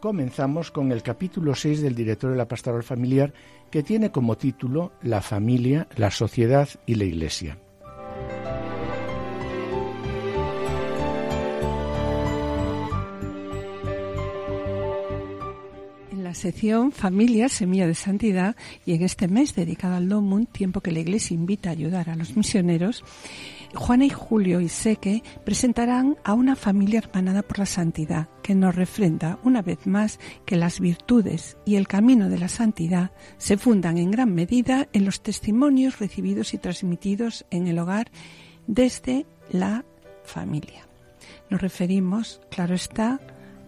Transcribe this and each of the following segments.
comenzamos con el capítulo 6 del director de la Pastoral Familiar que tiene como título La familia, la sociedad y la Iglesia. En la sección Familia, Semilla de Santidad y en este mes dedicado al Domund, tiempo que la Iglesia invita a ayudar a los misioneros, Juana y Julio y Seque presentarán a una familia hermanada por la santidad, que nos refrenda una vez más que las virtudes y el camino de la santidad se fundan en gran medida en los testimonios recibidos y transmitidos en el hogar desde la familia. Nos referimos, claro está,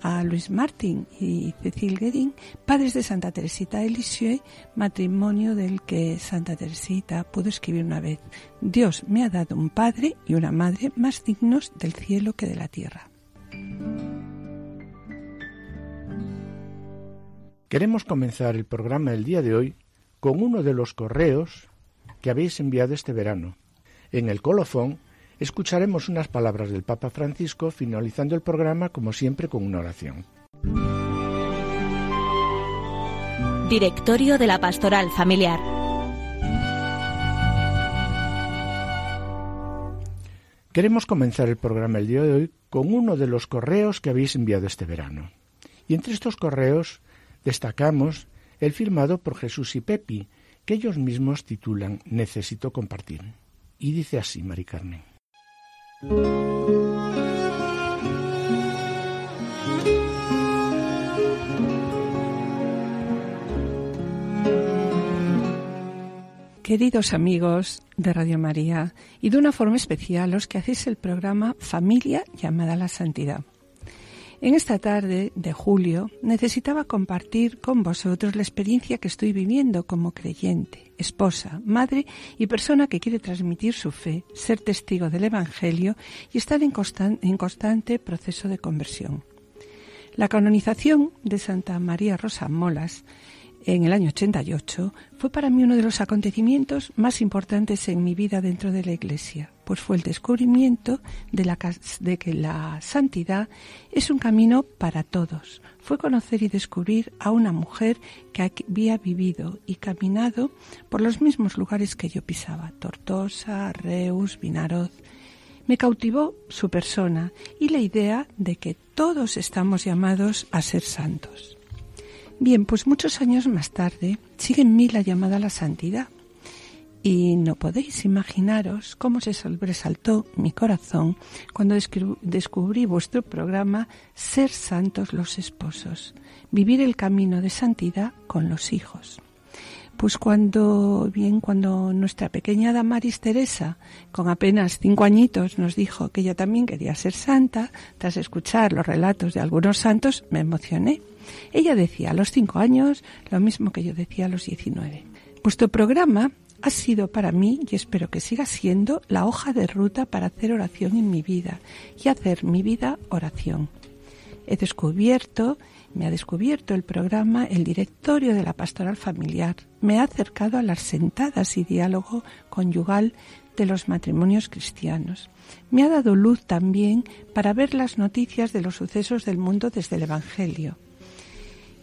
a Luis Martín y Cecil Guedin, padres de Santa Teresita de Lisieux, matrimonio del que Santa Teresita pudo escribir una vez, Dios me ha dado un padre y una madre más dignos del cielo que de la tierra. Queremos comenzar el programa del día de hoy con uno de los correos que habéis enviado este verano. En el colofón escucharemos unas palabras del Papa Francisco finalizando el programa como siempre con una oración. Directorio de la Pastoral Familiar. Queremos comenzar el programa el día de hoy con uno de los correos que habéis enviado este verano. Y entre estos correos destacamos el firmado por Jesús y Pepi, que ellos mismos titulan Necesito compartir. Y dice así, Mari Carmen. Queridos amigos de Radio María y de una forma especial los que hacéis el programa Familia llamada a la Santidad. En esta tarde de julio necesitaba compartir con vosotros la experiencia que estoy viviendo como creyente, esposa, madre y persona que quiere transmitir su fe, ser testigo del Evangelio y estar en, constante proceso de conversión. La canonización de Santa María Rosa Molas en el año 88 fue para mí uno de los acontecimientos más importantes en mi vida dentro de la Iglesia, pues fue el descubrimiento de, que la santidad es un camino para todos. Fue conocer y descubrir a una mujer que había vivido y caminado por los mismos lugares que yo pisaba, Tortosa, Reus, Vinaroz. Me cautivó su persona y la idea de que todos estamos llamados a ser santos. Bien, pues muchos años más tarde sigue en mí la llamada a la santidad. Y no podéis imaginaros cómo se sobresaltó mi corazón cuando descubrí vuestro programa Ser Santos los Esposos, vivir el camino de santidad con los hijos. Pues cuando, bien, cuando nuestra pequeña Damaris Teresa, con apenas cinco añitos, nos dijo que ella también quería ser santa, tras escuchar los relatos de algunos santos, me emocioné ella decía a los cinco años lo mismo que yo decía a los diecinueve. Vuestro programa ha sido para mí, y espero que siga siendo, la hoja de ruta para hacer oración en mi vida y hacer mi vida oración. He descubierto, me ha descubierto el programa el directorio de la pastoral familiar. Me ha acercado a las sentadas y diálogo conyugal de los matrimonios cristianos. Me ha dado luz también para ver las noticias de los sucesos del mundo desde el Evangelio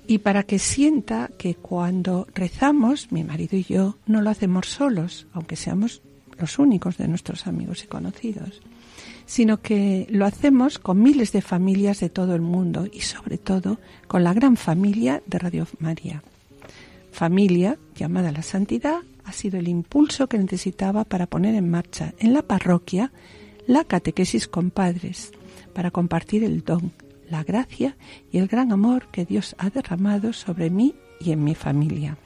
y para que sienta que cuando rezamos, mi marido y yo, no lo hacemos solos, aunque seamos los únicos de nuestros amigos y conocidos, sino que lo hacemos con miles de familias de todo el mundo y sobre todo con la gran familia de Radio María. Familia llamada la santidad ha sido el impulso que necesitaba para poner en marcha en la parroquia la catequesis con padres, para compartir el don, la gracia y el gran amor que Dios ha derramado sobre mí y en mi familia.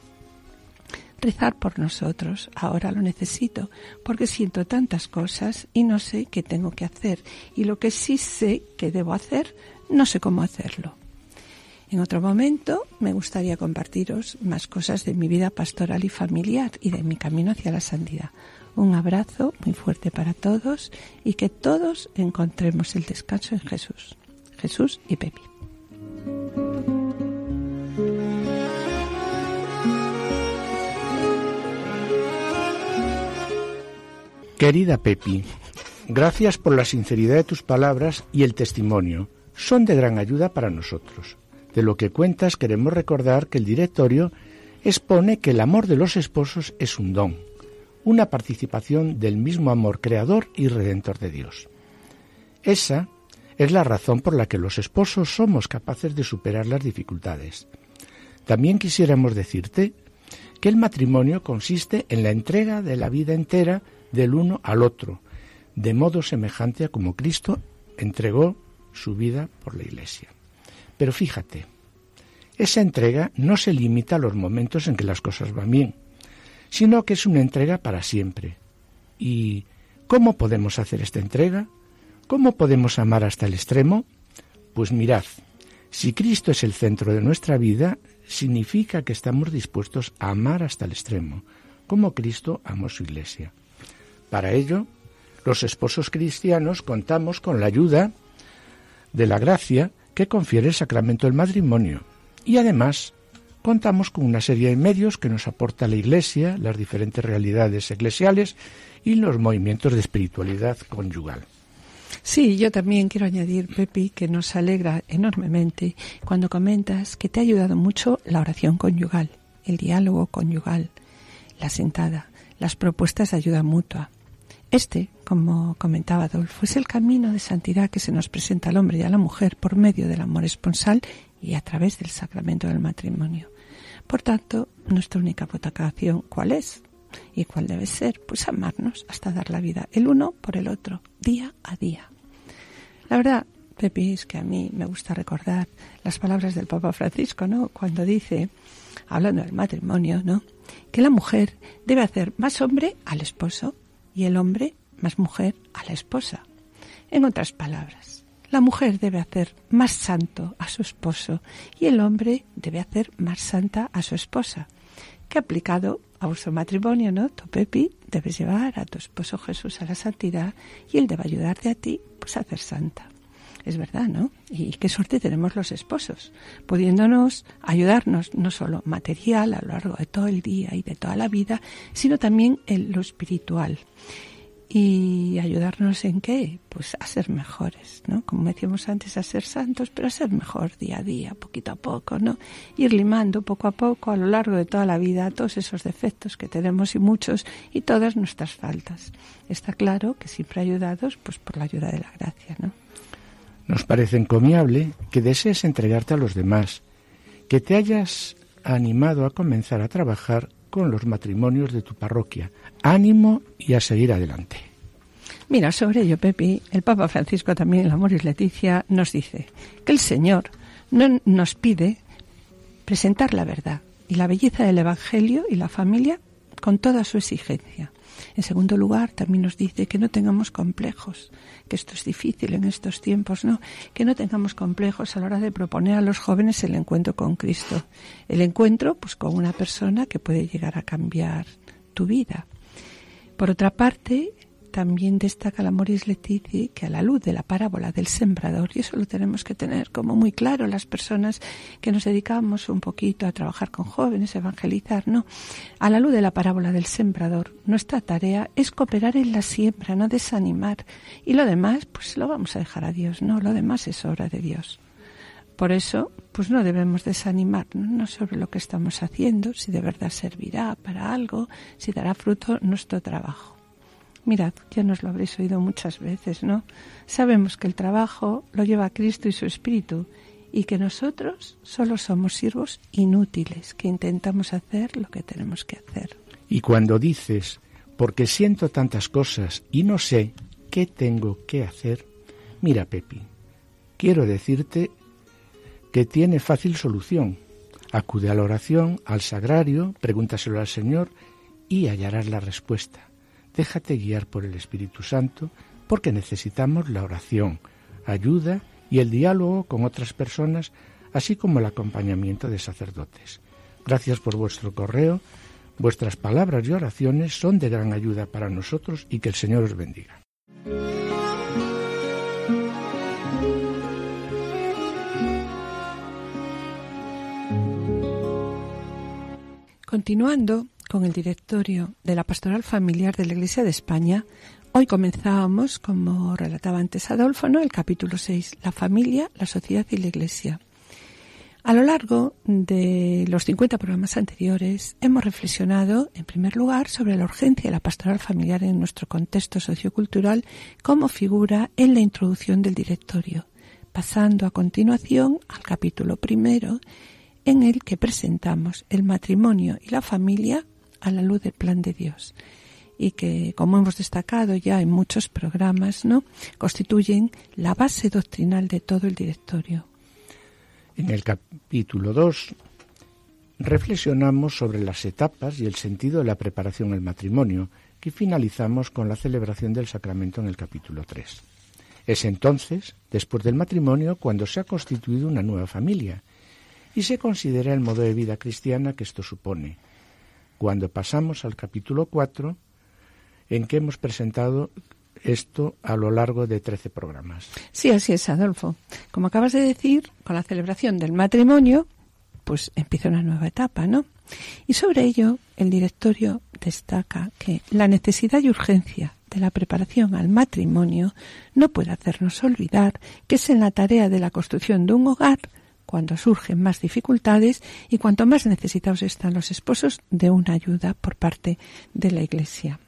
Rezar por nosotros, ahora lo necesito, porque siento tantas cosas y no sé qué tengo que hacer, y lo que sí sé que debo hacer, no sé cómo hacerlo. En otro momento me gustaría compartiros más cosas de mi vida pastoral y familiar y de mi camino hacia la santidad. Un abrazo muy fuerte para todos y que todos encontremos el descanso en Jesús. Jesús y Pepi. Querida Pepi, gracias por la sinceridad de tus palabras y el testimonio. Son de gran ayuda para nosotros. De lo que cuentas queremos recordar que el directorio expone que el amor de los esposos es un don, una participación del mismo amor creador y redentor de Dios. Esa es la razón por la que los esposos somos capaces de superar las dificultades. También quisiéramos decirte que el matrimonio consiste en la entrega de la vida entera del uno al otro, de modo semejante a como Cristo entregó su vida por la Iglesia. Pero fíjate, esa entrega no se limita a los momentos en que las cosas van bien, sino que es una entrega para siempre. ¿Y cómo podemos hacer esta entrega? ¿Cómo podemos amar hasta el extremo? Pues mirad, si Cristo es el centro de nuestra vida, significa que estamos dispuestos a amar hasta el extremo, como Cristo amó su Iglesia. Para ello, los esposos cristianos contamos con la ayuda de la gracia que confiere el sacramento del matrimonio y además contamos con una serie de medios que nos aporta la Iglesia, las diferentes realidades eclesiales y los movimientos de espiritualidad conyugal. Sí, yo también quiero añadir, Pepi, que nos alegra enormemente cuando comentas que te ha ayudado mucho la oración conyugal, el diálogo conyugal, la sentada, las propuestas de ayuda mutua. Este, como comentaba Adolfo, es el camino de santidad que se nos presenta al hombre y a la mujer por medio del amor esponsal y a través del sacramento del matrimonio. Por tanto, nuestra única vocación, ¿cuál es? ¿Y cuál debe ser? Pues amarnos hasta dar la vida el uno por el otro, día a día. La verdad, Pepi, es que a mí me gusta recordar las palabras del Papa Francisco, ¿no? Cuando dice, hablando del matrimonio, ¿no? Que la mujer debe hacer más hombre al esposo y el hombre más mujer a la esposa. En otras palabras, la mujer debe hacer más santo a su esposo y el hombre debe hacer más santa a su esposa. Que aplicado a vuestro matrimonio, ¿no? Tu Pepi, debes llevar a tu esposo Jesús a la santidad y él debe ayudarte a ti pues a hacer santa. Es verdad, ¿no? Y qué suerte tenemos los esposos, pudiéndonos ayudarnos no solo material a lo largo de todo el día y de toda la vida, sino también en lo espiritual. Y ayudarnos en qué? Pues a ser mejores, ¿no? Como decíamos antes, a ser santos, pero a ser mejor día a día, poquito a poco, ¿no? Ir limando poco a poco a lo largo de toda la vida todos esos defectos que tenemos y muchos y todas nuestras faltas. Está claro que siempre ayudados pues por la ayuda de la gracia, ¿no? Nos parece encomiable que desees entregarte a los demás, que te hayas animado a comenzar a trabajar con los matrimonios de tu parroquia. Ánimo y a seguir adelante. Mira, sobre ello, Pepi, el Papa Francisco también en la Moris Leticia nos dice que el Señor no nos pide presentar la verdad y la belleza del Evangelio y la familia con toda su exigencia. En segundo lugar, también nos dice que no tengamos complejos, que esto es difícil en estos tiempos, ¿no? Que no tengamos complejos a la hora de proponer a los jóvenes el encuentro con Cristo. El encuentro, pues, con una persona que puede llegar a cambiar tu vida. Por otra parte, también destaca la Moris Letici que a la luz de la parábola del sembrador, y eso lo tenemos que tener como muy claro las personas que nos dedicamos un poquito a trabajar con jóvenes, evangelizar, no, a la luz de la parábola del sembrador, nuestra tarea es cooperar en la siembra, no desanimar, y lo demás, pues lo vamos a dejar a Dios, no, lo demás es obra de Dios. Por eso, pues no debemos desanimarnos sobre lo que estamos haciendo, si de verdad servirá para algo, si dará fruto nuestro trabajo. Mirad, ya nos lo habréis oído muchas veces, ¿no? Sabemos que el trabajo lo lleva Cristo y su Espíritu y que nosotros solo somos siervos inútiles, que intentamos hacer lo que tenemos que hacer. Y cuando dices, porque siento tantas cosas y no sé qué tengo que hacer, mira, Pepi, quiero decirte que tiene fácil solución. Acude a la oración, al sagrario, pregúntaselo al Señor y hallarás la respuesta. Déjate guiar por el Espíritu Santo porque necesitamos la oración, ayuda y el diálogo con otras personas así como el acompañamiento de sacerdotes. Gracias por vuestro correo. Vuestras palabras y oraciones son de gran ayuda para nosotros y que el Señor os bendiga. Continuando con el directorio de la Pastoral Familiar de la Iglesia de España, hoy comenzábamos, como relataba antes Adolfo, el capítulo 6, la familia, la sociedad y la Iglesia. A lo largo de los 50 programas anteriores hemos reflexionado, en primer lugar, sobre la urgencia de la pastoral familiar en nuestro contexto sociocultural como figura en la introducción del directorio, pasando a continuación al capítulo primero, en el que presentamos el matrimonio y la familia a la luz del plan de Dios y que, como hemos destacado ya en muchos programas, ¿no? constituyen la base doctrinal de todo el directorio. En el capítulo 2 reflexionamos sobre las etapas y el sentido de la preparación al matrimonio, que finalizamos con la celebración del sacramento en el capítulo 3. Es entonces, después del matrimonio, cuando se ha constituido una nueva familia, y se considera el modo de vida cristiana que esto supone. Cuando pasamos al capítulo 4, en que hemos presentado esto a lo largo de 13 programas. Sí, así es, Adolfo. Como acabas de decir, con la celebración del matrimonio, pues empieza una nueva etapa, ¿no? Y sobre ello, el directorio destaca que la necesidad y urgencia de la preparación al matrimonio no puede hacernos olvidar que es en la tarea de la construcción de un hogar cuando surgen más dificultades y cuanto más necesitados están los esposos de una ayuda por parte de la Iglesia.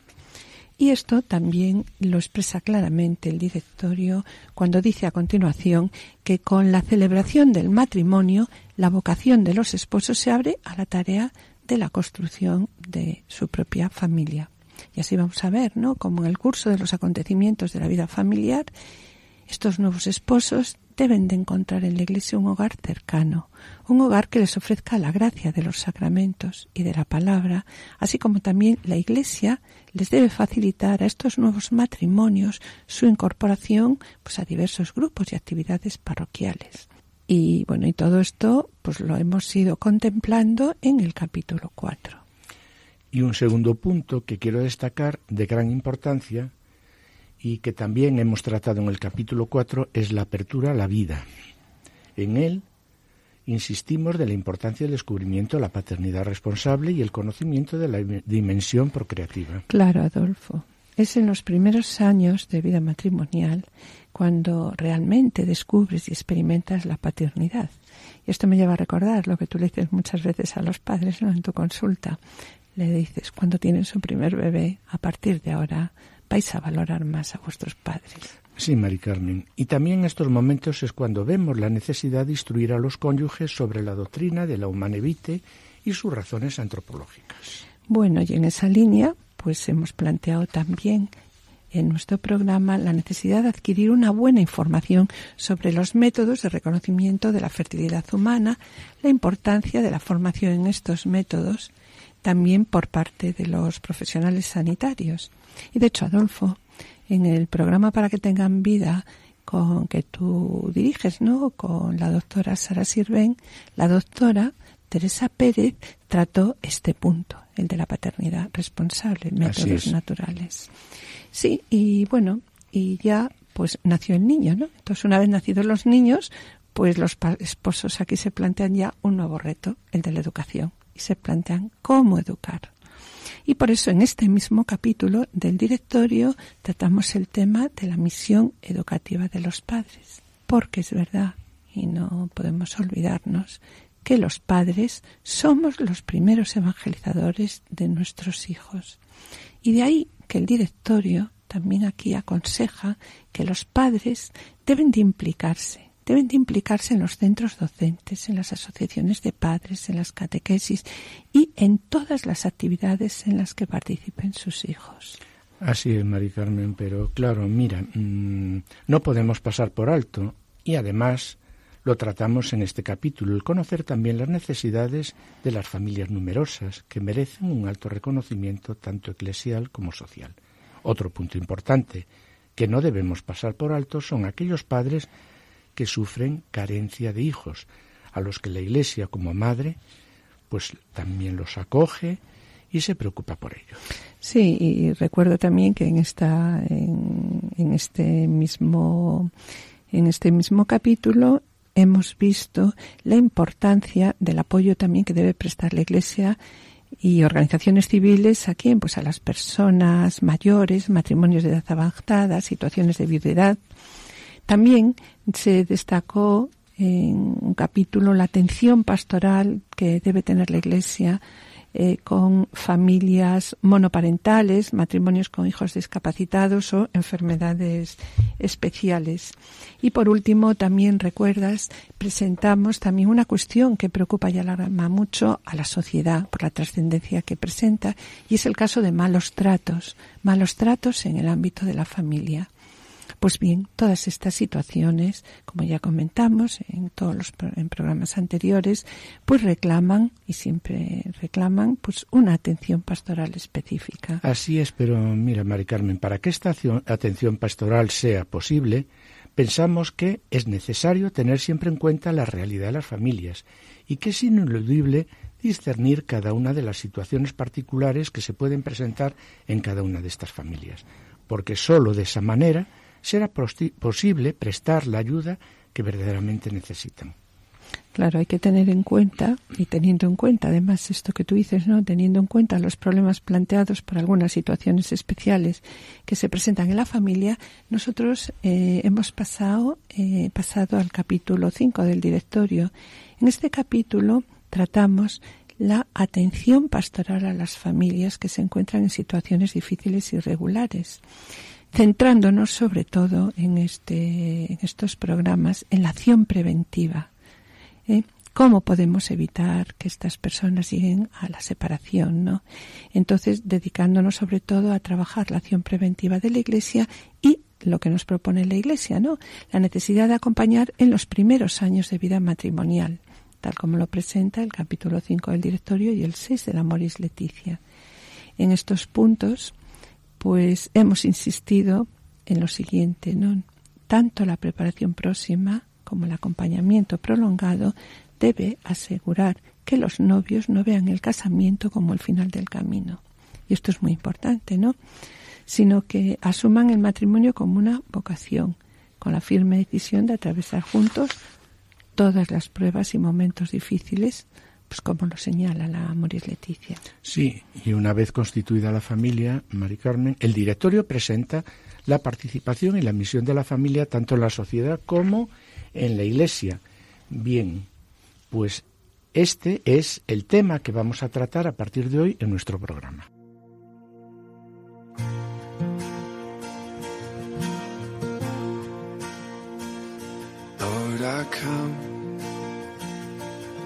Y esto también lo expresa claramente el directorio cuando dice a continuación que con la celebración del matrimonio la vocación de los esposos se abre a la tarea de la construcción de su propia familia. Y así vamos a ver, ¿no? Como en el curso de los acontecimientos de la vida familiar, estos nuevos esposos deben de encontrar en la Iglesia un hogar cercano, un hogar que les ofrezca la gracia de los sacramentos y de la palabra, así como también la Iglesia les debe facilitar a estos nuevos matrimonios su incorporación pues, a diversos grupos y actividades parroquiales. Y bueno, y todo esto pues lo hemos ido contemplando en el capítulo 4. Y un segundo punto que quiero destacar de gran importancia y que también hemos tratado en el capítulo 4 es la apertura a la vida. En él insistimos de la importancia del descubrimiento de la paternidad responsable y el conocimiento de la dimensión procreativa. Claro, Adolfo. Es en los primeros años de vida matrimonial cuando realmente descubres y experimentas la paternidad. Y esto me lleva a recordar lo que tú le dices muchas veces a los padres ¿no? en tu consulta. Le dices, cuando tienen su primer bebé, a partir de ahora vais a valorar más a vuestros padres. Sí, Mari Carmen. Y también en estos momentos es cuando vemos la necesidad de instruir a los cónyuges sobre la doctrina de la humanevite y sus razones antropológicas. Bueno, y en esa línea, pues hemos planteado también en nuestro programa la necesidad de adquirir una buena información sobre los métodos de reconocimiento de la fertilidad humana, la importancia de la formación en estos métodos, también por parte de los profesionales sanitarios. Y de hecho, Adolfo, en el programa para que tengan vida con que tú diriges, ¿no? Con la doctora Sara Sirven, la doctora Teresa Pérez trató este punto, el de la paternidad responsable, métodos naturales. Sí, y bueno, y ya pues nació el niño, ¿no? Entonces, una vez nacidos los niños, pues los esposos aquí se plantean ya un nuevo reto, el de la educación, y se plantean cómo educar. Y por eso en este mismo capítulo del directorio tratamos el tema de la misión educativa de los padres. Porque es verdad, y no podemos olvidarnos, que los padres somos los primeros evangelizadores de nuestros hijos. Y de ahí que el directorio también aquí aconseja que los padres deben de implicarse deben de implicarse en los centros docentes, en las asociaciones de padres, en las catequesis y en todas las actividades en las que participen sus hijos. Así es, Mari Carmen, pero claro, mira, mm, no podemos pasar por alto y además lo tratamos en este capítulo, el conocer también las necesidades de las familias numerosas, que merecen un alto reconocimiento tanto eclesial como social. Otro punto importante que no debemos pasar por alto son aquellos padres que sufren carencia de hijos, a los que la Iglesia como madre pues también los acoge y se preocupa por ellos. Sí, y recuerdo también que en esta en, este mismo en este mismo capítulo hemos visto la importancia del apoyo también que debe prestar la Iglesia y organizaciones civiles a quién? Pues a las personas mayores, matrimonios de edad avanzada, situaciones de viudedad. También se destacó en un capítulo la atención pastoral que debe tener la Iglesia eh, con familias monoparentales, matrimonios con hijos discapacitados o enfermedades especiales. Y por último, también recuerdas, presentamos también una cuestión que preocupa y alarma mucho a la sociedad por la trascendencia que presenta y es el caso de malos tratos, malos tratos en el ámbito de la familia. Pues bien, todas estas situaciones, como ya comentamos en todos los en programas anteriores, pues reclaman y siempre reclaman pues una atención pastoral específica. Así es, pero mira, Mari Carmen, para que esta atención pastoral sea posible, pensamos que es necesario tener siempre en cuenta la realidad de las familias y que es ineludible discernir cada una de las situaciones particulares que se pueden presentar en cada una de estas familias, porque sólo de esa manera será posible prestar la ayuda que verdaderamente necesitan. Claro, hay que tener en cuenta, y teniendo en cuenta además esto que tú dices, ¿no? Teniendo en cuenta los problemas planteados por algunas situaciones especiales que se presentan en la familia, nosotros eh, hemos pasado, eh, pasado al capítulo 5 del directorio. En este capítulo tratamos la atención pastoral a las familias que se encuentran en situaciones difíciles y irregulares centrándonos sobre todo en, este, en estos programas en la acción preventiva. ¿eh? ¿Cómo podemos evitar que estas personas lleguen a la separación? ¿no? Entonces, dedicándonos sobre todo a trabajar la acción preventiva de la Iglesia y lo que nos propone la Iglesia, ¿no? La necesidad de acompañar en los primeros años de vida matrimonial, tal como lo presenta el capítulo 5 del directorio y el 6 de la Moris Leticia. En estos puntos pues hemos insistido en lo siguiente, ¿no? Tanto la preparación próxima como el acompañamiento prolongado debe asegurar que los novios no vean el casamiento como el final del camino. Y esto es muy importante, ¿no? Sino que asuman el matrimonio como una vocación, con la firme decisión de atravesar juntos todas las pruebas y momentos difíciles pues como lo señala la Moris Leticia. Sí, y una vez constituida la familia, Mari Carmen, el directorio presenta la participación y la misión de la familia tanto en la sociedad como en la iglesia. Bien, pues este es el tema que vamos a tratar a partir de hoy en nuestro programa. I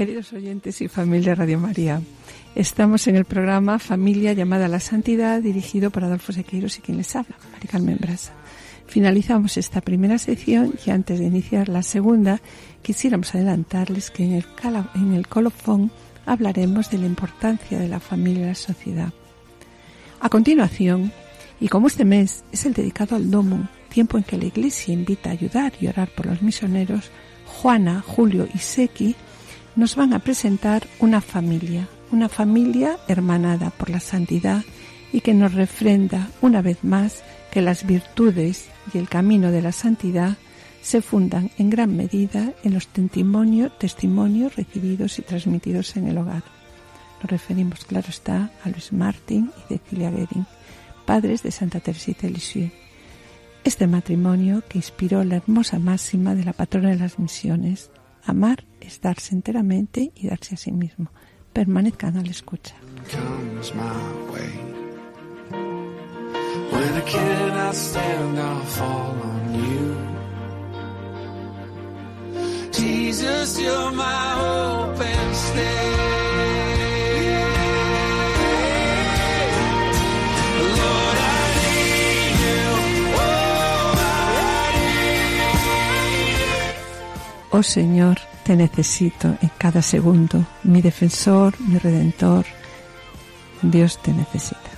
Queridos oyentes y familia Radio María, estamos en el programa Familia llamada a la Santidad, dirigido por Adolfo Sequeiros y quien les habla, María Carmen Brasa. Finalizamos esta primera sección y antes de iniciar la segunda, quisiéramos adelantarles que en el, en el colofón hablaremos de la importancia de la familia en la sociedad. A continuación, y como este mes es el dedicado al Domo, tiempo en que la Iglesia invita a ayudar y orar por los misioneros, Juana, Julio y Seki nos van a presentar una familia, una familia hermanada por la santidad y que nos refrenda una vez más que las virtudes y el camino de la santidad se fundan en gran medida en los testimonios, testimonios recibidos y transmitidos en el hogar. Nos referimos, claro está, a Luis Martín y Cecilia Guerin, padres de Santa Teresita de Lisieux. Este matrimonio que inspiró la hermosa máxima de la patrona de las misiones, amar es darse enteramente y darse a sí mismo. Permanezcan a la escucha. Jesus, you're my hope and stay. Oh Señor, te necesito en cada segundo, mi defensor, mi redentor. Dios te necesita.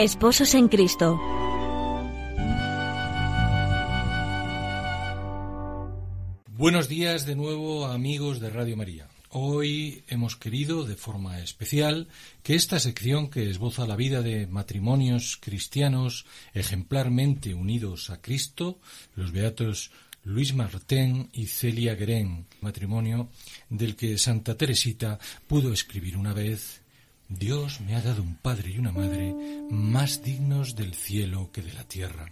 Esposos en Cristo. Buenos días de nuevo amigos de Radio María. Hoy hemos querido, de forma especial, que esta sección que esboza la vida de matrimonios cristianos ejemplarmente unidos a Cristo, los beatos Luis Martín y Celia Guerén, matrimonio del que Santa Teresita pudo escribir una vez Dios me ha dado un padre y una madre más dignos del cielo que de la tierra.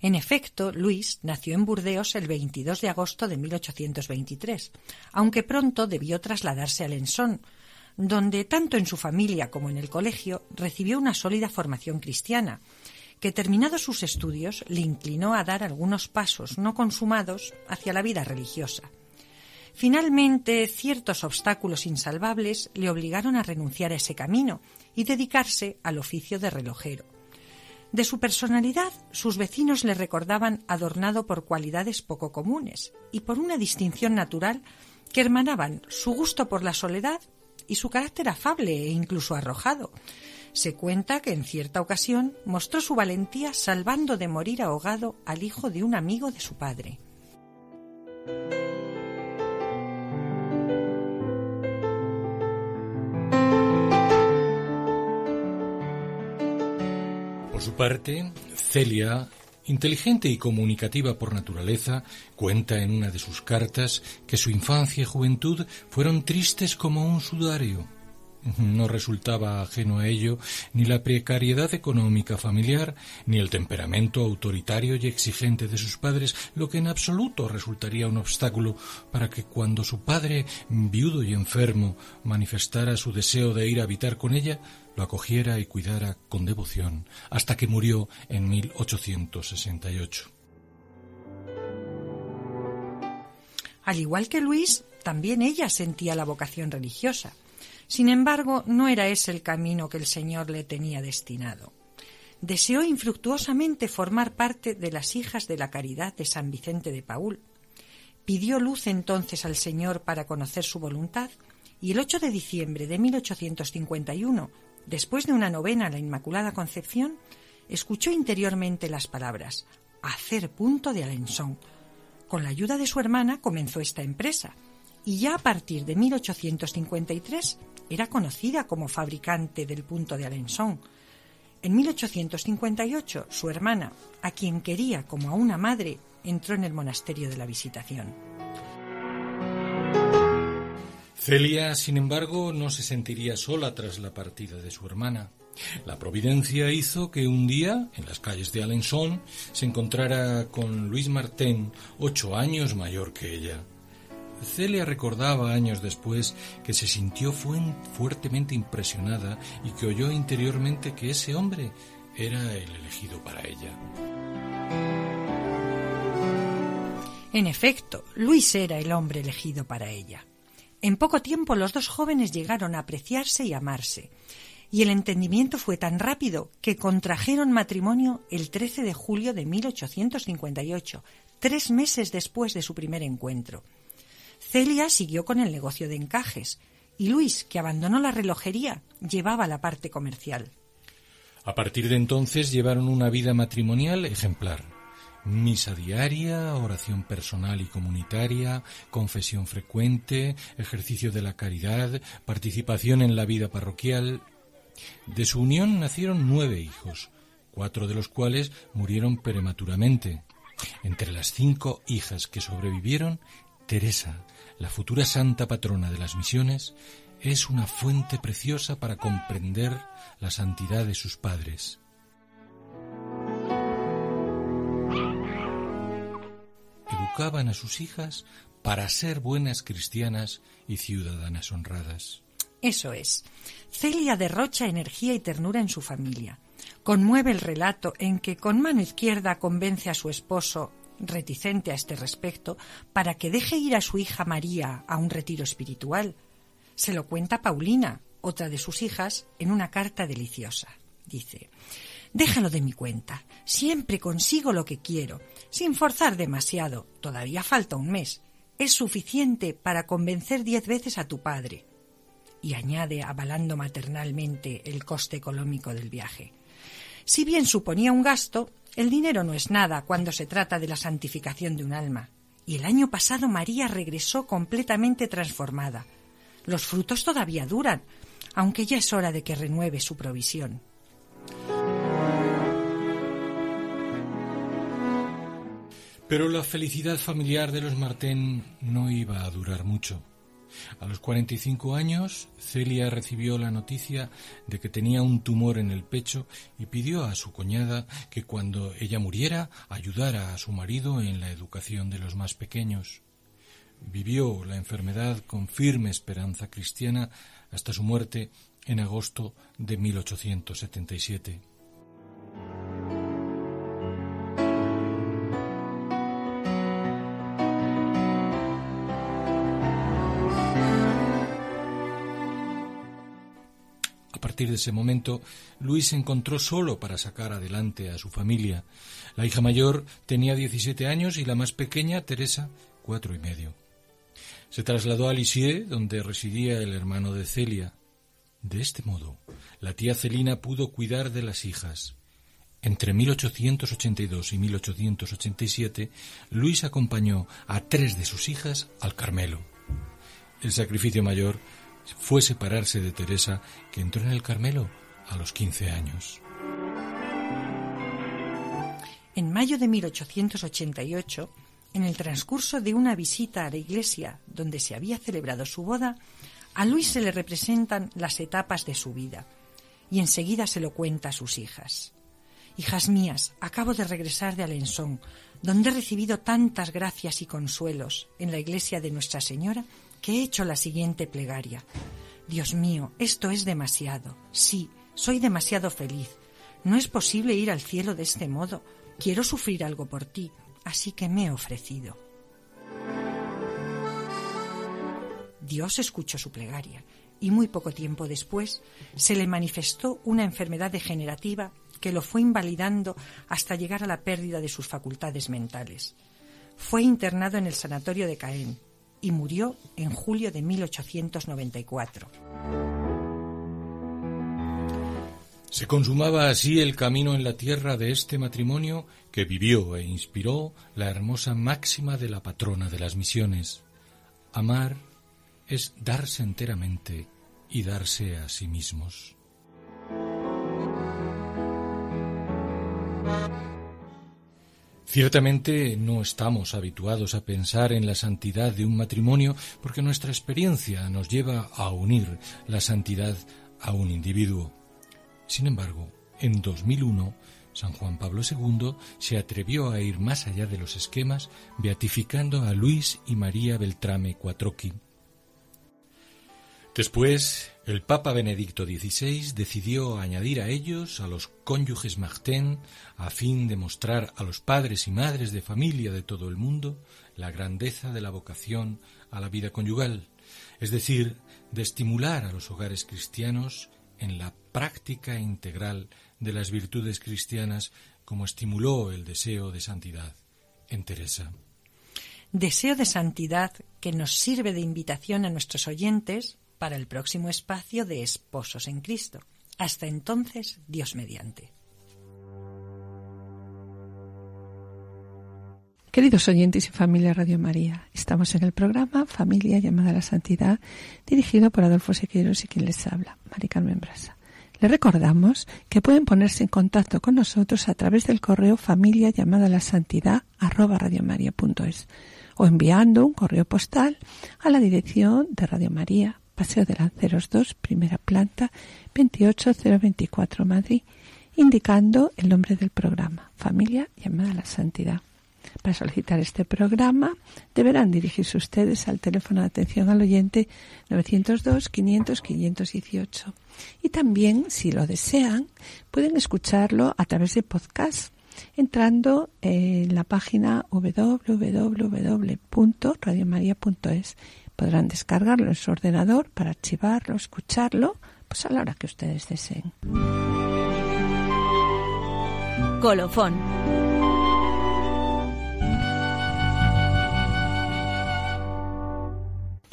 En efecto, Luis nació en Burdeos el 22 de agosto de 1823, aunque pronto debió trasladarse a Lensón, donde tanto en su familia como en el colegio recibió una sólida formación cristiana, que terminados sus estudios le inclinó a dar algunos pasos no consumados hacia la vida religiosa. Finalmente, ciertos obstáculos insalvables le obligaron a renunciar a ese camino y dedicarse al oficio de relojero. De su personalidad, sus vecinos le recordaban adornado por cualidades poco comunes y por una distinción natural que hermanaban su gusto por la soledad y su carácter afable e incluso arrojado. Se cuenta que en cierta ocasión mostró su valentía salvando de morir ahogado al hijo de un amigo de su padre. Su parte, Celia, inteligente y comunicativa por naturaleza, cuenta en una de sus cartas que su infancia y juventud fueron tristes como un sudario. No resultaba ajeno a ello ni la precariedad económica familiar, ni el temperamento autoritario y exigente de sus padres, lo que en absoluto resultaría un obstáculo para que cuando su padre, viudo y enfermo, manifestara su deseo de ir a habitar con ella, lo acogiera y cuidara con devoción hasta que murió en 1868. Al igual que Luis, también ella sentía la vocación religiosa. Sin embargo, no era ese el camino que el Señor le tenía destinado. Deseó infructuosamente formar parte de las hijas de la caridad de San Vicente de Paul. Pidió luz entonces al Señor para conocer su voluntad y el 8 de diciembre de 1851 Después de una novena a la Inmaculada Concepción, escuchó interiormente las palabras hacer punto de Alençon. Con la ayuda de su hermana comenzó esta empresa y ya a partir de 1853 era conocida como fabricante del punto de Alençon. En 1858 su hermana, a quien quería como a una madre, entró en el monasterio de la Visitación. Celia, sin embargo, no se sentiría sola tras la partida de su hermana. La providencia hizo que un día, en las calles de Alençon, se encontrara con Luis Martín, ocho años mayor que ella. Celia recordaba años después que se sintió fuertemente impresionada y que oyó interiormente que ese hombre era el elegido para ella. En efecto, Luis era el hombre elegido para ella. En poco tiempo los dos jóvenes llegaron a apreciarse y amarse, y el entendimiento fue tan rápido que contrajeron matrimonio el 13 de julio de 1858, tres meses después de su primer encuentro. Celia siguió con el negocio de encajes y Luis, que abandonó la relojería, llevaba la parte comercial. A partir de entonces llevaron una vida matrimonial ejemplar. Misa diaria, oración personal y comunitaria, confesión frecuente, ejercicio de la caridad, participación en la vida parroquial. De su unión nacieron nueve hijos, cuatro de los cuales murieron prematuramente. Entre las cinco hijas que sobrevivieron, Teresa, la futura santa patrona de las misiones, es una fuente preciosa para comprender la santidad de sus padres. A sus hijas para ser buenas cristianas y ciudadanas honradas. Eso es. Celia derrocha energía y ternura en su familia. Conmueve el relato en que con mano izquierda convence a su esposo, reticente a este respecto, para que deje ir a su hija María a un retiro espiritual. Se lo cuenta Paulina, otra de sus hijas, en una carta deliciosa. Dice, Déjalo de mi cuenta. Siempre consigo lo que quiero, sin forzar demasiado. Todavía falta un mes. Es suficiente para convencer diez veces a tu padre. Y añade, avalando maternalmente el coste económico del viaje. Si bien suponía un gasto, el dinero no es nada cuando se trata de la santificación de un alma. Y el año pasado María regresó completamente transformada. Los frutos todavía duran, aunque ya es hora de que renueve su provisión. Pero la felicidad familiar de los Martén no iba a durar mucho. A los 45 años, Celia recibió la noticia de que tenía un tumor en el pecho y pidió a su cuñada que cuando ella muriera ayudara a su marido en la educación de los más pequeños. Vivió la enfermedad con firme esperanza cristiana hasta su muerte en agosto de 1877. Partir de ese momento, Luis se encontró solo para sacar adelante a su familia. La hija mayor tenía 17 años y la más pequeña, Teresa, cuatro y medio. Se trasladó a Lisieux, donde residía el hermano de Celia. De este modo, la tía Celina pudo cuidar de las hijas. Entre 1882 y 1887, Luis acompañó a tres de sus hijas al Carmelo. El sacrificio mayor fue separarse de Teresa, que entró en el Carmelo a los 15 años. En mayo de 1888, en el transcurso de una visita a la iglesia donde se había celebrado su boda, a Luis se le representan las etapas de su vida y enseguida se lo cuenta a sus hijas. Hijas mías, acabo de regresar de Alençon, donde he recibido tantas gracias y consuelos en la iglesia de Nuestra Señora que he hecho la siguiente plegaria. Dios mío, esto es demasiado. Sí, soy demasiado feliz. No es posible ir al cielo de este modo. Quiero sufrir algo por ti, así que me he ofrecido. Dios escuchó su plegaria y muy poco tiempo después se le manifestó una enfermedad degenerativa que lo fue invalidando hasta llegar a la pérdida de sus facultades mentales. Fue internado en el sanatorio de Caen y murió en julio de 1894. Se consumaba así el camino en la tierra de este matrimonio que vivió e inspiró la hermosa máxima de la patrona de las misiones. Amar es darse enteramente y darse a sí mismos. Ciertamente no estamos habituados a pensar en la santidad de un matrimonio porque nuestra experiencia nos lleva a unir la santidad a un individuo. Sin embargo, en 2001, San Juan Pablo II se atrevió a ir más allá de los esquemas, beatificando a Luis y María Beltrame Quattrocchi, Después, el Papa Benedicto XVI decidió añadir a ellos a los cónyuges Martin a fin de mostrar a los padres y madres de familia de todo el mundo la grandeza de la vocación a la vida conyugal, es decir, de estimular a los hogares cristianos en la práctica integral de las virtudes cristianas como estimuló el deseo de santidad en Teresa. Deseo de santidad que nos sirve de invitación a nuestros oyentes para el próximo espacio de Esposos en Cristo. Hasta entonces, Dios mediante. Queridos oyentes y familia Radio María, estamos en el programa Familia llamada a la Santidad, dirigido por Adolfo Sequeiros y quien les habla, Mari Carmen Brasa. Les recordamos que pueden ponerse en contacto con nosotros a través del correo familia llamada a la santidad arroba o enviando un correo postal a la dirección de Radio María, Paseo de Lanceros 2, primera planta, 28024 Madrid, indicando el nombre del programa, Familia llamada a la Santidad. Para solicitar este programa deberán dirigirse ustedes al teléfono de atención al oyente 902 500 518 y también, si lo desean, pueden escucharlo a través de podcast entrando en la página www.radiomaria.es. Podrán descargarlo en su ordenador para archivarlo, escucharlo, pues a la hora que ustedes deseen. Colofón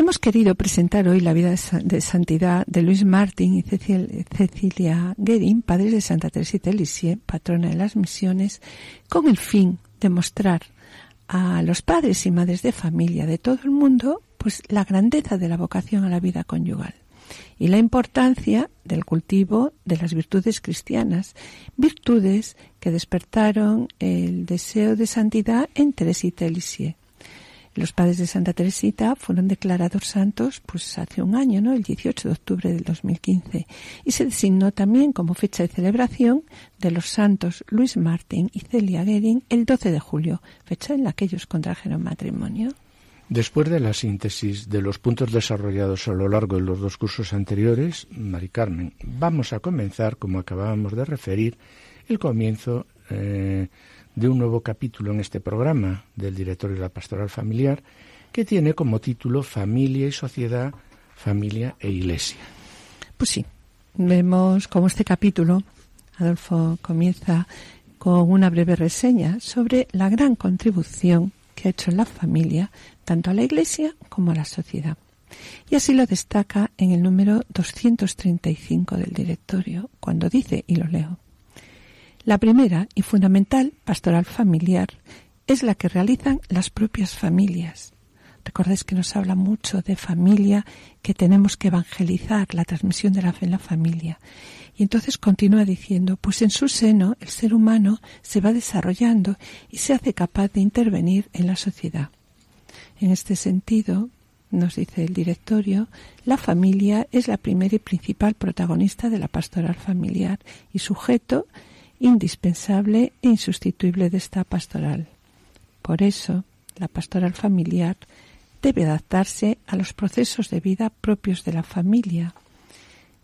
Hemos querido presentar hoy la vida de santidad de Luis Martín y Cecilia Guerin, padres de Santa Teresita de Lisieux, patrona de las misiones, con el fin de mostrar a los padres y madres de familia de todo el mundo pues la grandeza de la vocación a la vida conyugal y la importancia del cultivo de las virtudes cristianas, virtudes que despertaron el deseo de santidad en Teresita de Lisieux los padres de Santa Teresita fueron declarados santos pues hace un año, ¿no? El 18 de octubre del 2015. Y se designó también como fecha de celebración de los santos Luis Martín y Celia Gering el 12 de julio, fecha en la que ellos contrajeron matrimonio. Después de la síntesis de los puntos desarrollados a lo largo de los dos cursos anteriores, Mari Carmen, vamos a comenzar, como acabábamos de referir, el comienzo eh, de un nuevo capítulo en este programa del directorio de la pastoral familiar que tiene como título Familia y Sociedad, Familia e Iglesia. Pues sí, vemos como este capítulo, Adolfo comienza con una breve reseña sobre la gran contribución que ha hecho la familia tanto a la Iglesia como a la sociedad. Y así lo destaca en el número 235 del directorio, cuando dice, y lo leo, la primera y fundamental pastoral familiar es la que realizan las propias familias. Recordáis que nos habla mucho de familia, que tenemos que evangelizar la transmisión de la fe en la familia. Y entonces continúa diciendo, pues en su seno el ser humano se va desarrollando y se hace capaz de intervenir en la sociedad. En este sentido, nos dice el directorio, la familia es la primera y principal protagonista de la pastoral familiar y sujeto indispensable e insustituible de esta pastoral. Por eso, la pastoral familiar debe adaptarse a los procesos de vida propios de la familia.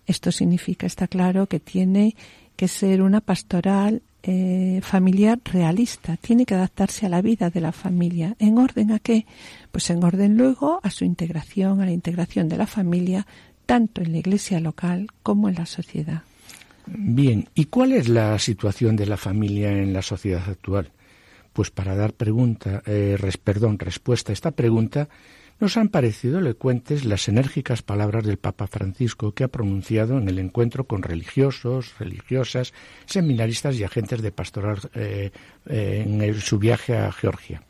Esto significa, está claro, que tiene que ser una pastoral eh, familiar realista, tiene que adaptarse a la vida de la familia. ¿En orden a qué? Pues en orden luego a su integración, a la integración de la familia, tanto en la iglesia local como en la sociedad. Bien, ¿y cuál es la situación de la familia en la sociedad actual? Pues para dar pregunta, eh, perdón, respuesta a esta pregunta, nos han parecido elocuentes las enérgicas palabras del Papa Francisco que ha pronunciado en el encuentro con religiosos, religiosas, seminaristas y agentes de pastoral eh, eh, en su viaje a Georgia.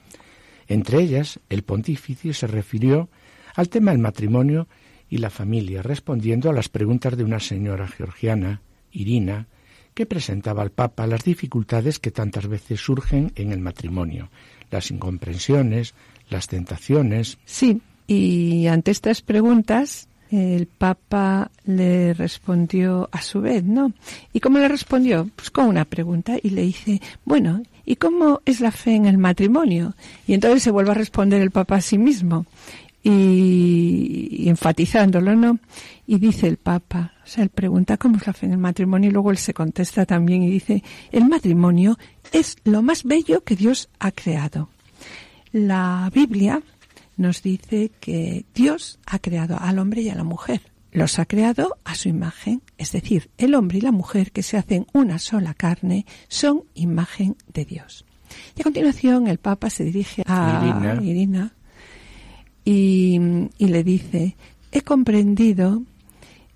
Entre ellas, el pontífice se refirió al tema del matrimonio y la familia, respondiendo a las preguntas de una señora georgiana Irina, que presentaba al Papa las dificultades que tantas veces surgen en el matrimonio, las incomprensiones, las tentaciones. Sí, y ante estas preguntas el Papa le respondió a su vez, ¿no? ¿Y cómo le respondió? Pues con una pregunta y le dice, bueno, ¿y cómo es la fe en el matrimonio? Y entonces se vuelve a responder el Papa a sí mismo y, enfatizándolo, ¿no? Y dice el Papa, o sea, él pregunta cómo es la fe en el matrimonio y luego él se contesta también y dice, el matrimonio es lo más bello que Dios ha creado. La Biblia nos dice que Dios ha creado al hombre y a la mujer. Los ha creado a su imagen, es decir, el hombre y la mujer que se hacen una sola carne son imagen de Dios. Y a continuación el Papa se dirige a Irina y, le dice, he comprendido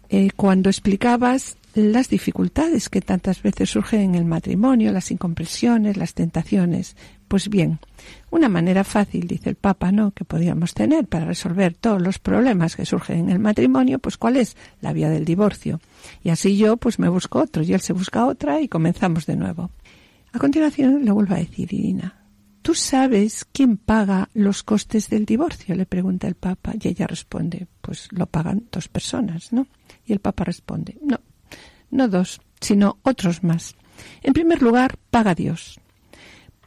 eh, cuando explicabas las dificultades que tantas veces surgen en el matrimonio, las incompresiones, las tentaciones. Pues bien, una manera fácil, dice el Papa, ¿no?, que podríamos tener para resolver todos los problemas que surgen en el matrimonio, pues ¿cuál es? La vía del divorcio. Y así yo, pues me busco otro y él se busca otra y comenzamos de nuevo. A continuación le vuelvo a decir, Irina, ¿tú sabes quién paga los costes del divorcio? le pregunta el Papa y ella responde, pues lo pagan dos personas, ¿no? Y el Papa responde, no, no dos, sino otros más. En primer lugar, paga Dios,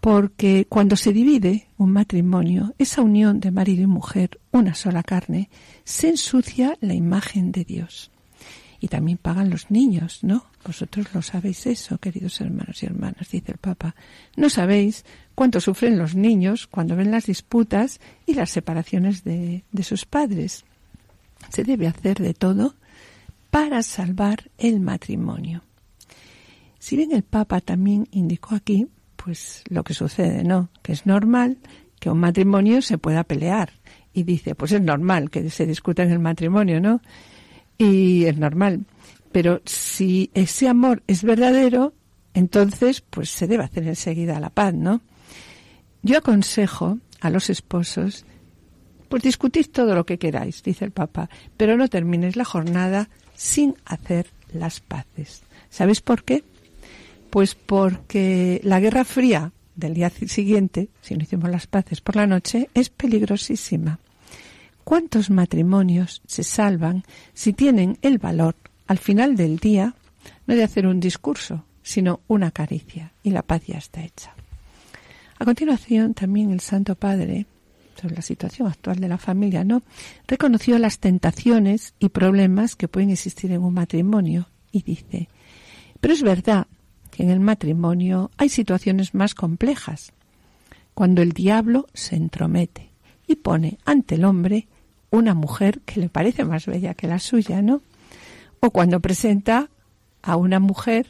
porque cuando se divide un matrimonio, esa unión de marido y mujer, una sola carne, se ensucia la imagen de Dios. Y también pagan los niños, ¿no? Vosotros lo sabéis eso, queridos hermanos y hermanas, dice el Papa. No sabéis cuánto sufren los niños cuando ven las disputas y las separaciones de, de sus padres. Se debe hacer de todo para salvar el matrimonio. Si bien el Papa también indicó aquí, pues lo que sucede, ¿no? Que es normal que un matrimonio se pueda pelear. Y dice, pues es normal que se discuta en el matrimonio, ¿no? Y es normal. Pero si ese amor es verdadero, entonces, pues se debe hacer enseguida la paz, ¿no? Yo aconsejo a los esposos, pues discutid todo lo que queráis, dice el Papa, pero no terminéis la jornada sin hacer las paces. ¿Sabes por qué? Pues porque la Guerra Fría del día siguiente, si no hicimos las paces por la noche, es peligrosísima. ¿Cuántos matrimonios se salvan si tienen el valor, al final del día, no de hacer un discurso, sino una caricia, y la paz ya está hecha? A continuación, también el Santo Padre sobre la situación actual de la familia, ¿no? Reconoció las tentaciones y problemas que pueden existir en un matrimonio y dice, pero es verdad que en el matrimonio hay situaciones más complejas, cuando el diablo se entromete y pone ante el hombre una mujer que le parece más bella que la suya, ¿no? O cuando presenta a una mujer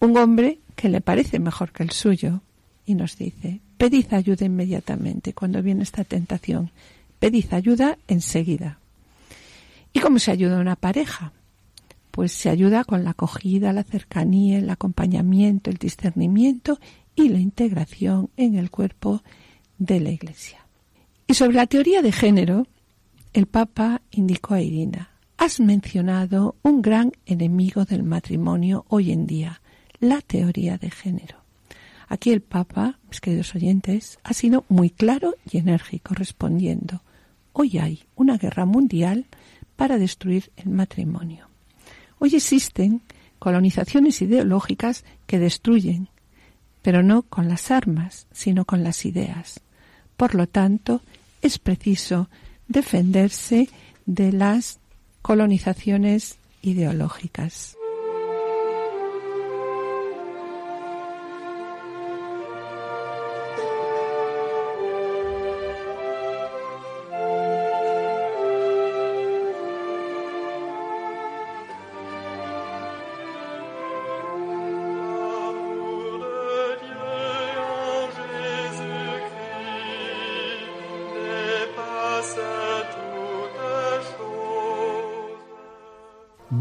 un hombre que le parece mejor que el suyo y nos dice, pedid ayuda inmediatamente cuando viene esta tentación. Pedid ayuda enseguida. ¿Y cómo se ayuda a una pareja? Pues se ayuda con la acogida, la cercanía, el acompañamiento, el discernimiento y la integración en el cuerpo de la Iglesia. Y sobre la teoría de género, el Papa indicó a Irina, has mencionado un gran enemigo del matrimonio hoy en día, la teoría de género. Aquí el Papa, mis queridos oyentes, ha sido muy claro y enérgico respondiendo, hoy hay una guerra mundial para destruir el matrimonio. Hoy existen colonizaciones ideológicas que destruyen, pero no con las armas, sino con las ideas. Por lo tanto, es preciso defenderse de las colonizaciones ideológicas.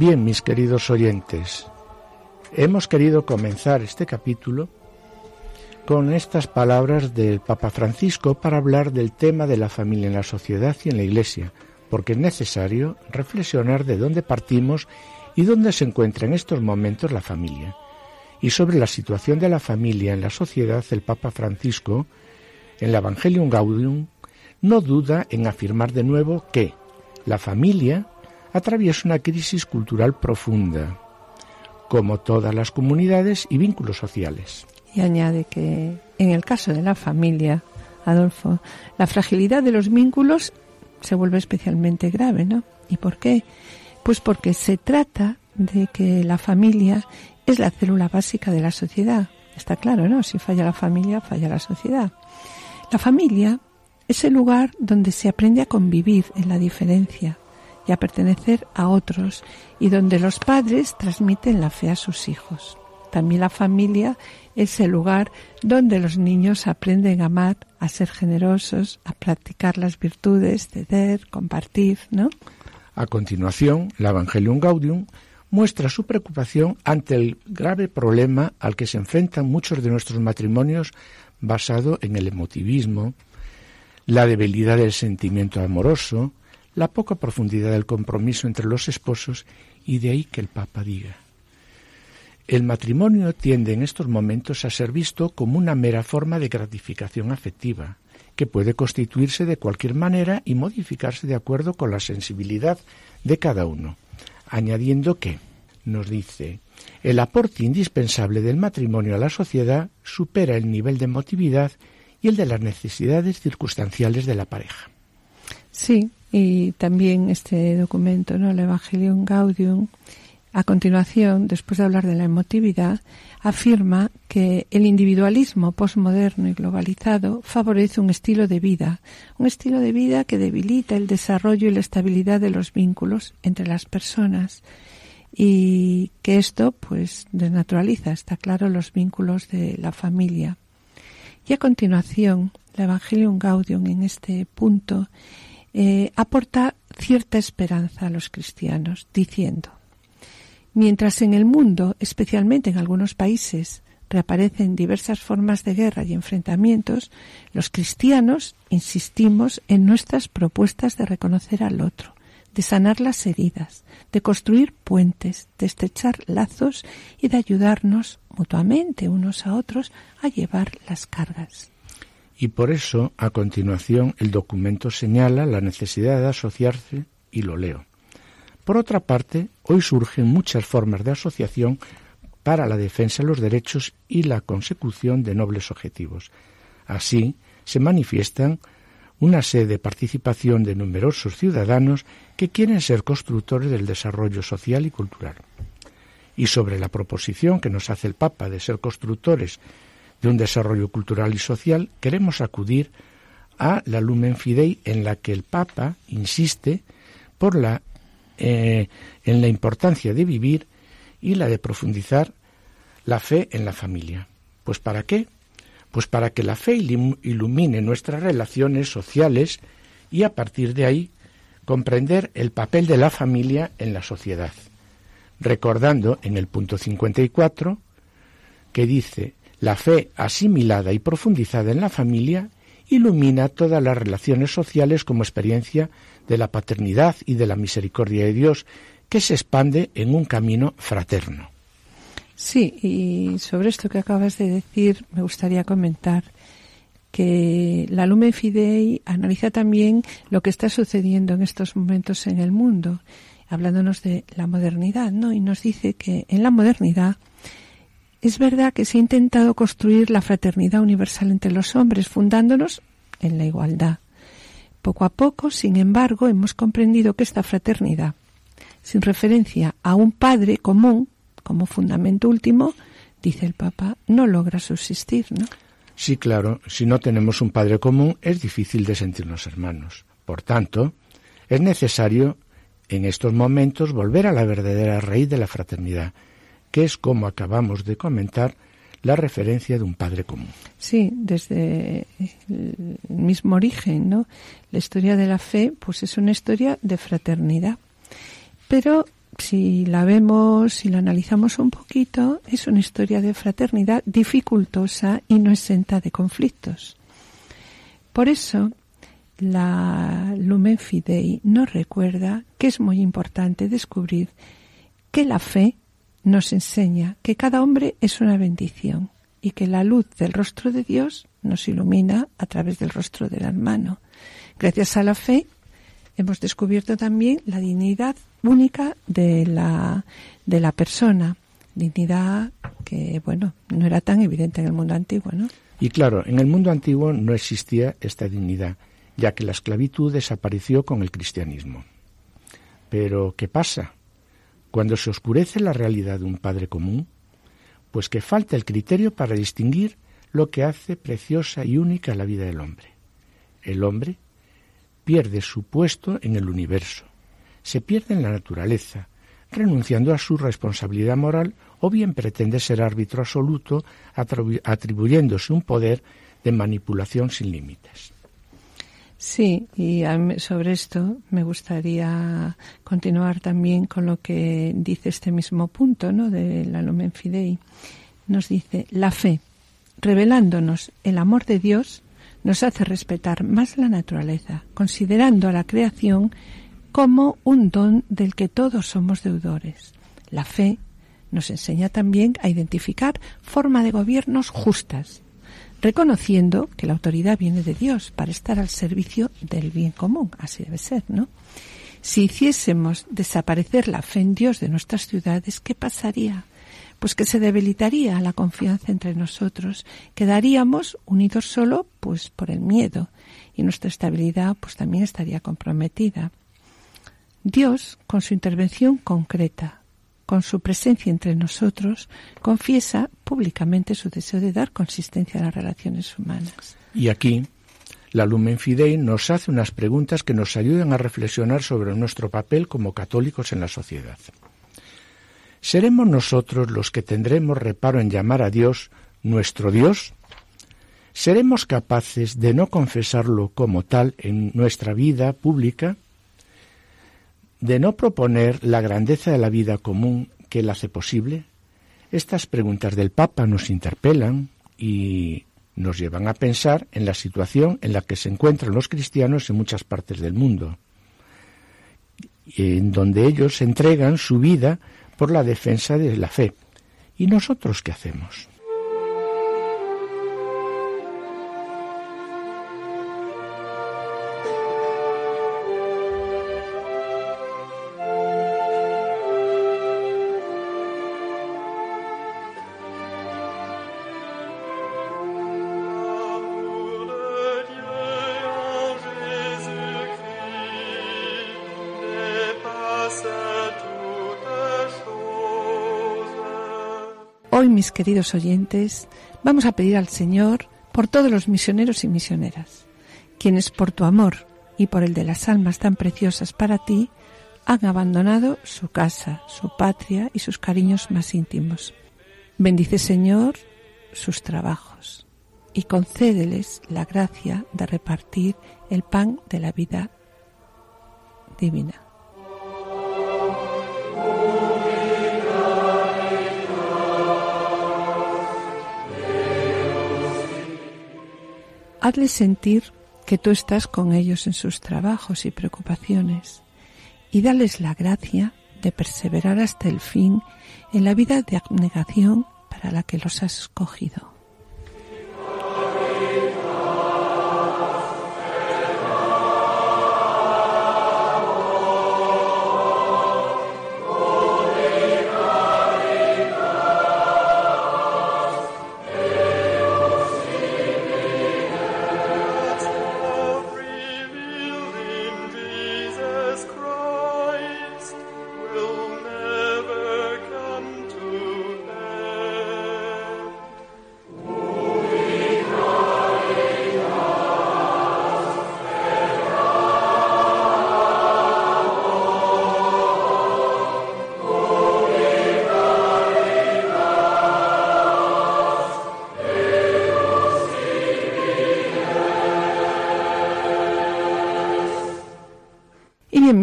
Bien, mis queridos oyentes, hemos querido comenzar este capítulo con estas palabras del Papa Francisco para hablar del tema de la familia en la sociedad y en la Iglesia, porque es necesario reflexionar de dónde partimos y dónde se encuentra en estos momentos la familia. Y sobre la situación de la familia en la sociedad, el Papa Francisco, en el Evangelium Gaudium, no duda en afirmar de nuevo que la familia atraviesa una crisis cultural profunda, como todas las comunidades y vínculos sociales. Y añade que en el caso de la familia, Adolfo, la fragilidad de los vínculos se vuelve especialmente grave, ¿no? ¿Y por qué? Pues porque se trata de que la familia es la célula básica de la sociedad. Está claro, ¿no? Si falla la familia, falla la sociedad. La familia es el lugar donde se aprende a convivir en la diferencia, y a pertenecer a otros y donde los padres transmiten la fe a sus hijos. También la familia es el lugar donde los niños aprenden a amar, a ser generosos, a practicar las virtudes, ceder, compartir, ¿no? A continuación, la Evangelium Gaudium muestra su preocupación ante el grave problema al que se enfrentan muchos de nuestros matrimonios basado en el emotivismo, la debilidad del sentimiento amoroso, la poca profundidad del compromiso entre los esposos y de ahí que el Papa diga. El matrimonio tiende en estos momentos a ser visto como una mera forma de gratificación afectiva, que puede constituirse de cualquier manera y modificarse de acuerdo con la sensibilidad de cada uno, añadiendo que, nos dice, el aporte indispensable del matrimonio a la sociedad supera el nivel de emotividad y el de las necesidades circunstanciales de la pareja. Sí, y también este documento, ¿no? el Evangelium Gaudium, a continuación, después de hablar de la emotividad, afirma que el individualismo postmoderno y globalizado favorece un estilo de vida, un estilo de vida que debilita el desarrollo y la estabilidad de los vínculos entre las personas y que esto pues desnaturaliza, está claro, los vínculos de la familia. Y a continuación, el Evangelium Gaudium en este punto eh, aporta cierta esperanza a los cristianos, diciendo Mientras en el mundo, especialmente en algunos países, reaparecen diversas formas de guerra y enfrentamientos, los cristianos insistimos en nuestras propuestas de reconocer al otro, de sanar las heridas, de construir puentes, de estrechar lazos y de ayudarnos mutuamente unos a otros a llevar las cargas. Y por eso, a continuación, el documento señala la necesidad de asociarse y lo leo. Por otra parte, hoy surgen muchas formas de asociación para la defensa de los derechos y la consecución de nobles objetivos. Así, se manifiestan una sede de participación de numerosos ciudadanos que quieren ser constructores del desarrollo social y cultural. Y sobre la proposición que nos hace el Papa de ser constructores de un desarrollo cultural y social, queremos acudir a la Lumen Fidei en la que el Papa insiste por la eh, en la importancia de vivir y la de profundizar la fe en la familia. ¿Pues para qué? Pues para que la fe ilumine nuestras relaciones sociales y a partir de ahí comprender el papel de la familia en la sociedad. Recordando en el punto 54 que dice, la fe asimilada y profundizada en la familia ilumina todas las relaciones sociales como experiencia de la paternidad y de la misericordia de Dios que se expande en un camino fraterno. Sí, y sobre esto que acabas de decir me gustaría comentar que la Lumen Fidei analiza también lo que está sucediendo en estos momentos en el mundo, hablándonos de la modernidad, ¿no? Y nos dice que en la modernidad es verdad que se ha intentado construir la fraternidad universal entre los hombres, fundándonos en la igualdad. Poco a poco, sin embargo, hemos comprendido que esta fraternidad, sin referencia a un padre común como fundamento último, dice el Papa, no logra subsistir, ¿no? Sí, claro, si no tenemos un padre común es difícil de sentirnos hermanos. Por tanto, es necesario en estos momentos volver a la verdadera raíz de la fraternidad, que es como acabamos de comentar, la referencia de un padre común. Sí, desde el mismo origen, ¿no? La historia de la fe, pues es una historia de fraternidad. Pero si la vemos, si la analizamos un poquito, es una historia de fraternidad dificultosa y no exenta de conflictos. Por eso, la Lumen Fidei nos recuerda que es muy importante descubrir que la fe nos enseña que cada hombre es una bendición y que la luz del rostro de Dios nos ilumina a través del rostro del hermano. Gracias a la fe hemos descubierto también la dignidad única de la, de la persona, dignidad que, bueno, no era tan evidente en el mundo antiguo, ¿no? Y claro, en el mundo antiguo no existía esta dignidad, ya que la esclavitud desapareció con el cristianismo. Pero, ¿qué pasa? Cuando se oscurece la realidad de un Padre común, pues que falta el criterio para distinguir lo que hace preciosa y única la vida del hombre. El hombre pierde su puesto en el universo, se pierde en la naturaleza, renunciando a su responsabilidad moral o bien pretende ser árbitro absoluto atribuyéndose un poder de manipulación sin límites. Sí, y sobre esto me gustaría continuar también con lo que dice este mismo punto, ¿no? De la Lumen Fidei. Nos dice, la fe, revelándonos el amor de Dios, nos hace respetar más la naturaleza, considerando a la creación como un don del que todos somos deudores. La fe nos enseña también a identificar forma de gobiernos justas, reconociendo que la autoridad viene de Dios para estar al servicio del bien común. Así debe ser, ¿no? Si hiciésemos desaparecer la fe en Dios de nuestras ciudades, ¿qué pasaría? Pues que se debilitaría la confianza entre nosotros, quedaríamos unidos solo pues por el miedo y nuestra estabilidad pues también estaría comprometida. Dios, con su intervención concreta, con su presencia entre nosotros, confiesa públicamente su deseo de dar consistencia a las relaciones humanas. Y aquí, la Lumen Fidei nos hace unas preguntas que nos ayudan a reflexionar sobre nuestro papel como católicos en la sociedad. ¿Seremos nosotros los que tendremos reparo en llamar a Dios nuestro Dios? ¿Seremos capaces de no confesarlo como tal en nuestra vida pública? De no proponer la grandeza de la vida común que él hace posible? Estas preguntas del Papa nos interpelan y nos llevan a pensar en la situación en la que se encuentran los cristianos en muchas partes del mundo, en donde ellos entregan su vida por la defensa de la fe. ¿Y nosotros qué hacemos? Queridos oyentes, vamos a pedir al Señor por todos los misioneros y misioneras, quienes por tu amor y por el de las almas tan preciosas para ti, han abandonado su casa, su patria y sus cariños más íntimos. Bendice, Señor, sus trabajos y concédeles la gracia de repartir el pan de la vida divina. Hazles sentir que tú estás con ellos en sus trabajos y preocupaciones y dales la gracia de perseverar hasta el fin en la vida de abnegación para la que los has escogido.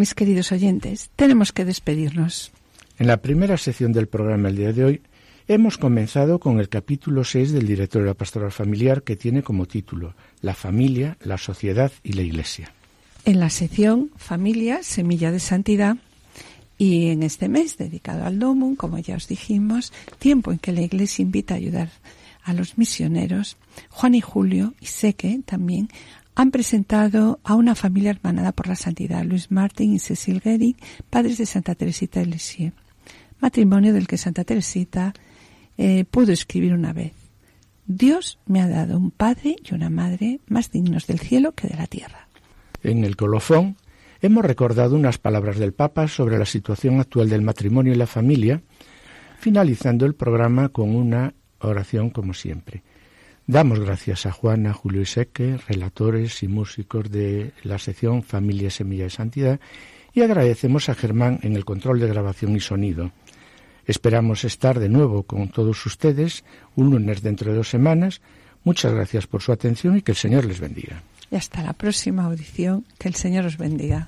Mis queridos oyentes, tenemos que despedirnos. En la primera sección del programa el día de hoy hemos comenzado con el capítulo 6 del Directorio de la Pastoral Familiar que tiene como título La familia, la sociedad y la Iglesia. En la sección Familia, Semilla de Santidad y en este mes dedicado al Domum, como ya os dijimos, tiempo en que la Iglesia invita a ayudar a los misioneros, Juan y Julio y Seque también han presentado a una familia hermanada por la santidad, Luis Martín y Cecil Gehrig, padres de Santa Teresita de Lisieux, matrimonio del que Santa Teresita eh, pudo escribir una vez. Dios me ha dado un padre y una madre más dignos del cielo que de la tierra. En el colofón hemos recordado unas palabras del Papa sobre la situación actual del matrimonio y la familia, finalizando el programa con una oración como siempre. Damos gracias a Juana, Julio y Seque, relatores y músicos de la sección Familia Semilla de Santidad, y agradecemos a Germán en el control de grabación y sonido. Esperamos estar de nuevo con todos ustedes un lunes dentro de dos semanas. Muchas gracias por su atención y que el Señor les bendiga. y hasta la próxima audición. Que el Señor os bendiga.